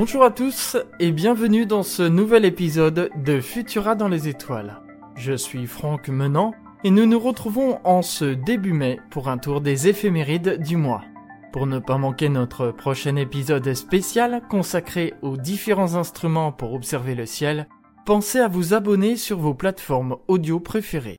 Bonjour à tous et bienvenue dans ce nouvel épisode de Futura dans les étoiles. Je suis Franck Menant et nous nous retrouvons en ce début mai pour un tour des éphémérides du mois. Pour ne pas manquer notre prochain épisode spécial consacré aux différents instruments pour observer le ciel, pensez à vous abonner sur vos plateformes audio préférées.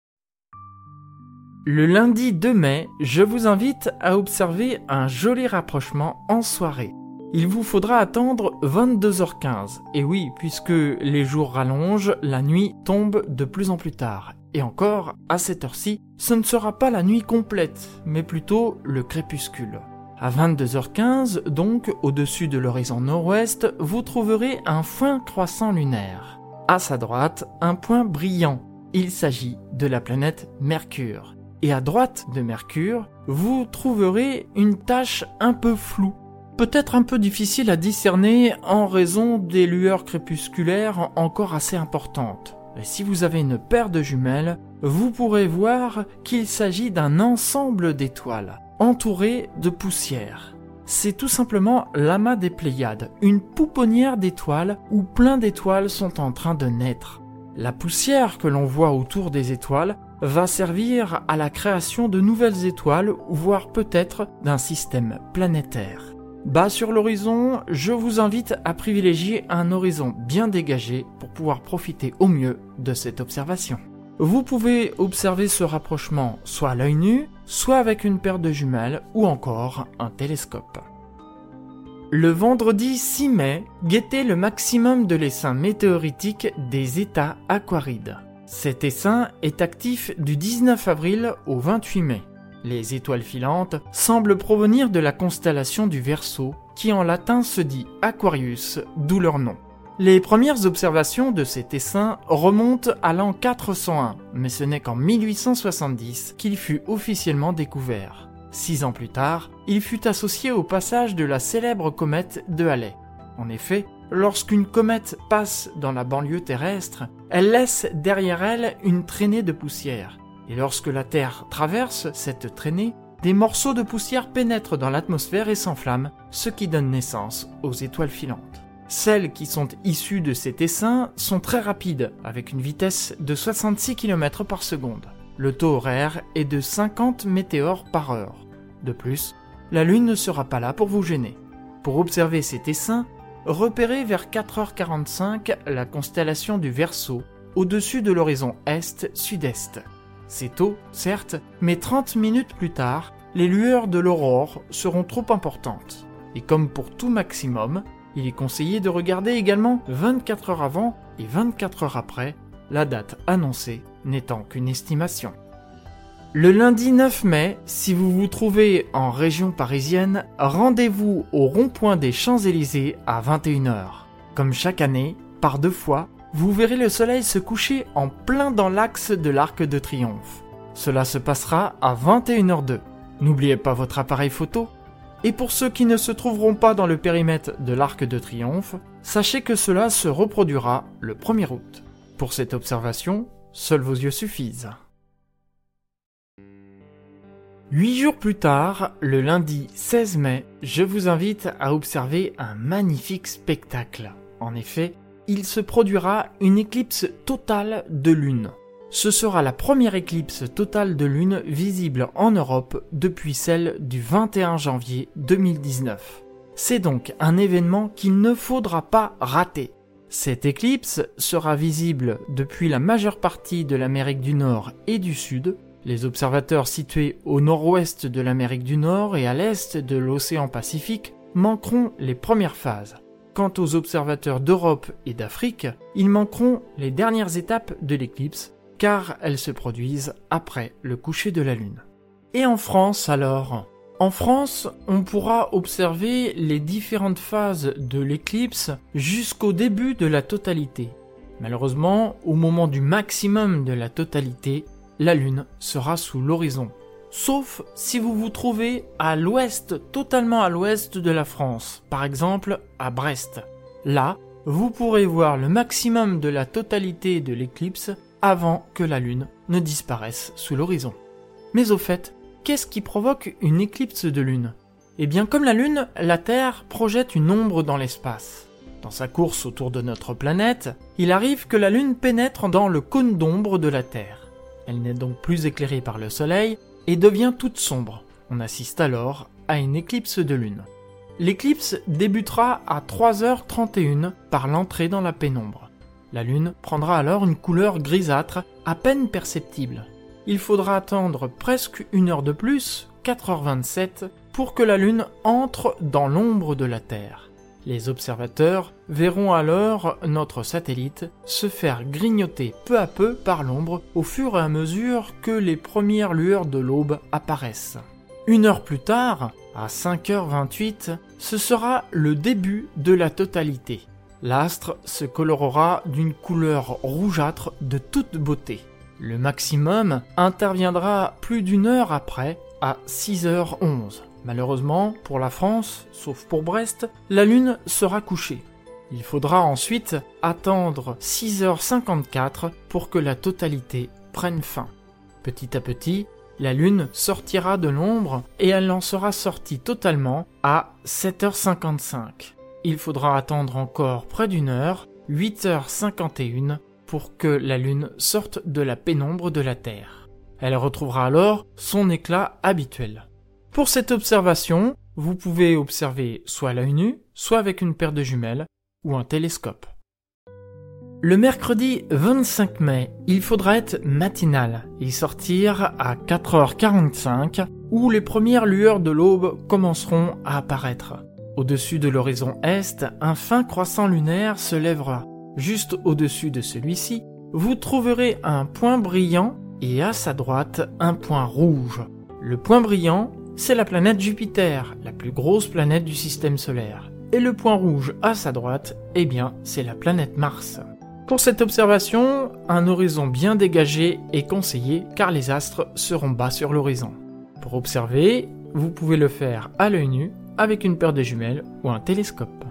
Le lundi 2 mai, je vous invite à observer un joli rapprochement en soirée. Il vous faudra attendre 22h15. Et oui, puisque les jours rallongent, la nuit tombe de plus en plus tard. Et encore, à cette heure-ci, ce ne sera pas la nuit complète, mais plutôt le crépuscule. À 22h15, donc, au-dessus de l'horizon nord-ouest, vous trouverez un point croissant lunaire. À sa droite, un point brillant. Il s'agit de la planète Mercure. Et à droite de Mercure, vous trouverez une tache un peu floue, peut-être un peu difficile à discerner en raison des lueurs crépusculaires encore assez importantes. Et si vous avez une paire de jumelles, vous pourrez voir qu'il s'agit d'un ensemble d'étoiles entouré de poussière. C'est tout simplement l'amas des Pléiades, une pouponnière d'étoiles où plein d'étoiles sont en train de naître. La poussière que l'on voit autour des étoiles va servir à la création de nouvelles étoiles, voire peut-être d'un système planétaire. Bas sur l'horizon, je vous invite à privilégier un horizon bien dégagé pour pouvoir profiter au mieux de cette observation. Vous pouvez observer ce rapprochement soit à l'œil nu, soit avec une paire de jumelles ou encore un télescope. Le vendredi 6 mai, guettez le maximum de l'essaim météoritique des États aquarides. Cet essaim est actif du 19 avril au 28 mai. Les étoiles filantes semblent provenir de la constellation du Verseau, qui en latin se dit Aquarius, d'où leur nom. Les premières observations de cet essaim remontent à l'an 401, mais ce n'est qu'en 1870 qu'il fut officiellement découvert. Six ans plus tard, il fut associé au passage de la célèbre comète de Halley. En effet, lorsqu'une comète passe dans la banlieue terrestre, elle laisse derrière elle une traînée de poussière. Et lorsque la Terre traverse cette traînée, des morceaux de poussière pénètrent dans l'atmosphère et s'enflamment, ce qui donne naissance aux étoiles filantes. Celles qui sont issues de cet essaim sont très rapides, avec une vitesse de 66 km par seconde. Le taux horaire est de 50 météores par heure. De plus, la Lune ne sera pas là pour vous gêner. Pour observer cet essaim, repérez vers 4h45 la constellation du Verseau, au-dessus de l'horizon est-sud-est. C'est tôt, certes, mais 30 minutes plus tard, les lueurs de l'aurore seront trop importantes. Et comme pour tout maximum, il est conseillé de regarder également 24 heures avant et 24 heures après, la date annoncée n'étant qu'une estimation. Le lundi 9 mai, si vous vous trouvez en région parisienne, rendez-vous au rond-point des Champs-Élysées à 21h. Comme chaque année, par deux fois, vous verrez le soleil se coucher en plein dans l'axe de l'Arc de Triomphe. Cela se passera à 21h02. N'oubliez pas votre appareil photo et pour ceux qui ne se trouveront pas dans le périmètre de l'Arc de Triomphe, sachez que cela se reproduira le 1er août. Pour cette observation, seuls vos yeux suffisent. Huit jours plus tard, le lundi 16 mai, je vous invite à observer un magnifique spectacle. En effet, il se produira une éclipse totale de lune. Ce sera la première éclipse totale de lune visible en Europe depuis celle du 21 janvier 2019. C'est donc un événement qu'il ne faudra pas rater. Cette éclipse sera visible depuis la majeure partie de l'Amérique du Nord et du Sud. Les observateurs situés au nord-ouest de l'Amérique du Nord et à l'est de l'océan Pacifique manqueront les premières phases. Quant aux observateurs d'Europe et d'Afrique, ils manqueront les dernières étapes de l'éclipse car elles se produisent après le coucher de la Lune. Et en France alors? En France, on pourra observer les différentes phases de l'éclipse jusqu'au début de la totalité. Malheureusement, au moment du maximum de la totalité, la Lune sera sous l'horizon. Sauf si vous vous trouvez à l'ouest, totalement à l'ouest de la France, par exemple à Brest. Là, vous pourrez voir le maximum de la totalité de l'éclipse avant que la Lune ne disparaisse sous l'horizon. Mais au fait, qu'est-ce qui provoque une éclipse de Lune? Eh bien comme la Lune, la Terre projette une ombre dans l'espace. Dans sa course autour de notre planète, il arrive que la Lune pénètre dans le cône d'ombre de la Terre. Elle n'est donc plus éclairée par le Soleil et devient toute sombre. On assiste alors à une éclipse de Lune. L'éclipse débutera à 3h31 par l'entrée dans la pénombre. La Lune prendra alors une couleur grisâtre à peine perceptible. Il faudra attendre presque une heure de plus, 4h27, pour que la Lune entre dans l'ombre de la Terre. Les observateurs verront alors notre satellite se faire grignoter peu à peu par l'ombre au fur et à mesure que les premières lueurs de l'aube apparaissent. Une heure plus tard, à 5h28, ce sera le début de la totalité. L'astre se colorera d'une couleur rougeâtre de toute beauté. Le maximum interviendra plus d'une heure après, à 6h11. Malheureusement, pour la France, sauf pour Brest, la Lune sera couchée. Il faudra ensuite attendre 6h54 pour que la totalité prenne fin. Petit à petit, la Lune sortira de l'ombre et elle en sera sortie totalement à 7h55. Il faudra attendre encore près d'une heure, 8h51, pour que la Lune sorte de la pénombre de la Terre. Elle retrouvera alors son éclat habituel. Pour cette observation, vous pouvez observer soit à l'œil nu, soit avec une paire de jumelles ou un télescope. Le mercredi 25 mai, il faudra être matinal et sortir à 4h45 où les premières lueurs de l'aube commenceront à apparaître. Au-dessus de l'horizon est, un fin croissant lunaire se lèvera. Juste au-dessus de celui-ci, vous trouverez un point brillant et à sa droite un point rouge. Le point brillant c'est la planète Jupiter, la plus grosse planète du système solaire. Et le point rouge à sa droite, eh bien, c'est la planète Mars. Pour cette observation, un horizon bien dégagé est conseillé car les astres seront bas sur l'horizon. Pour observer, vous pouvez le faire à l'œil nu avec une paire de jumelles ou un télescope.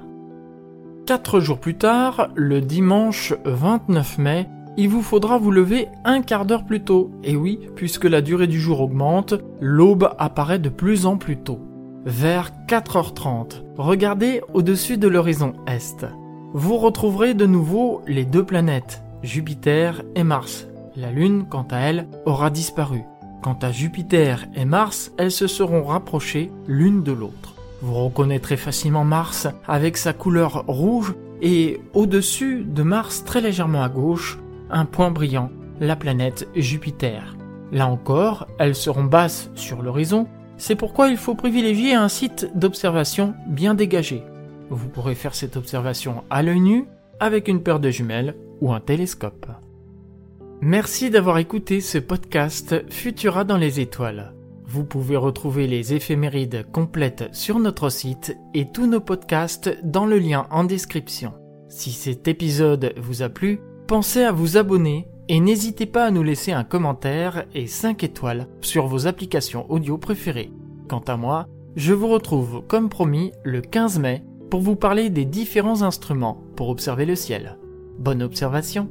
Quatre jours plus tard, le dimanche 29 mai, il vous faudra vous lever un quart d'heure plus tôt. Et oui, puisque la durée du jour augmente, l'aube apparaît de plus en plus tôt. Vers 4h30, regardez au-dessus de l'horizon est. Vous retrouverez de nouveau les deux planètes, Jupiter et Mars. La Lune, quant à elle, aura disparu. Quant à Jupiter et Mars, elles se seront rapprochées l'une de l'autre. Vous reconnaîtrez facilement Mars avec sa couleur rouge et au-dessus de Mars très légèrement à gauche, un point brillant, la planète Jupiter. Là encore, elles seront basses sur l'horizon, c'est pourquoi il faut privilégier un site d'observation bien dégagé. Vous pourrez faire cette observation à l'œil nu, avec une paire de jumelles ou un télescope. Merci d'avoir écouté ce podcast Futura dans les étoiles. Vous pouvez retrouver les éphémérides complètes sur notre site et tous nos podcasts dans le lien en description. Si cet épisode vous a plu, pensez à vous abonner et n'hésitez pas à nous laisser un commentaire et 5 étoiles sur vos applications audio préférées. Quant à moi, je vous retrouve comme promis le 15 mai pour vous parler des différents instruments pour observer le ciel. Bonne observation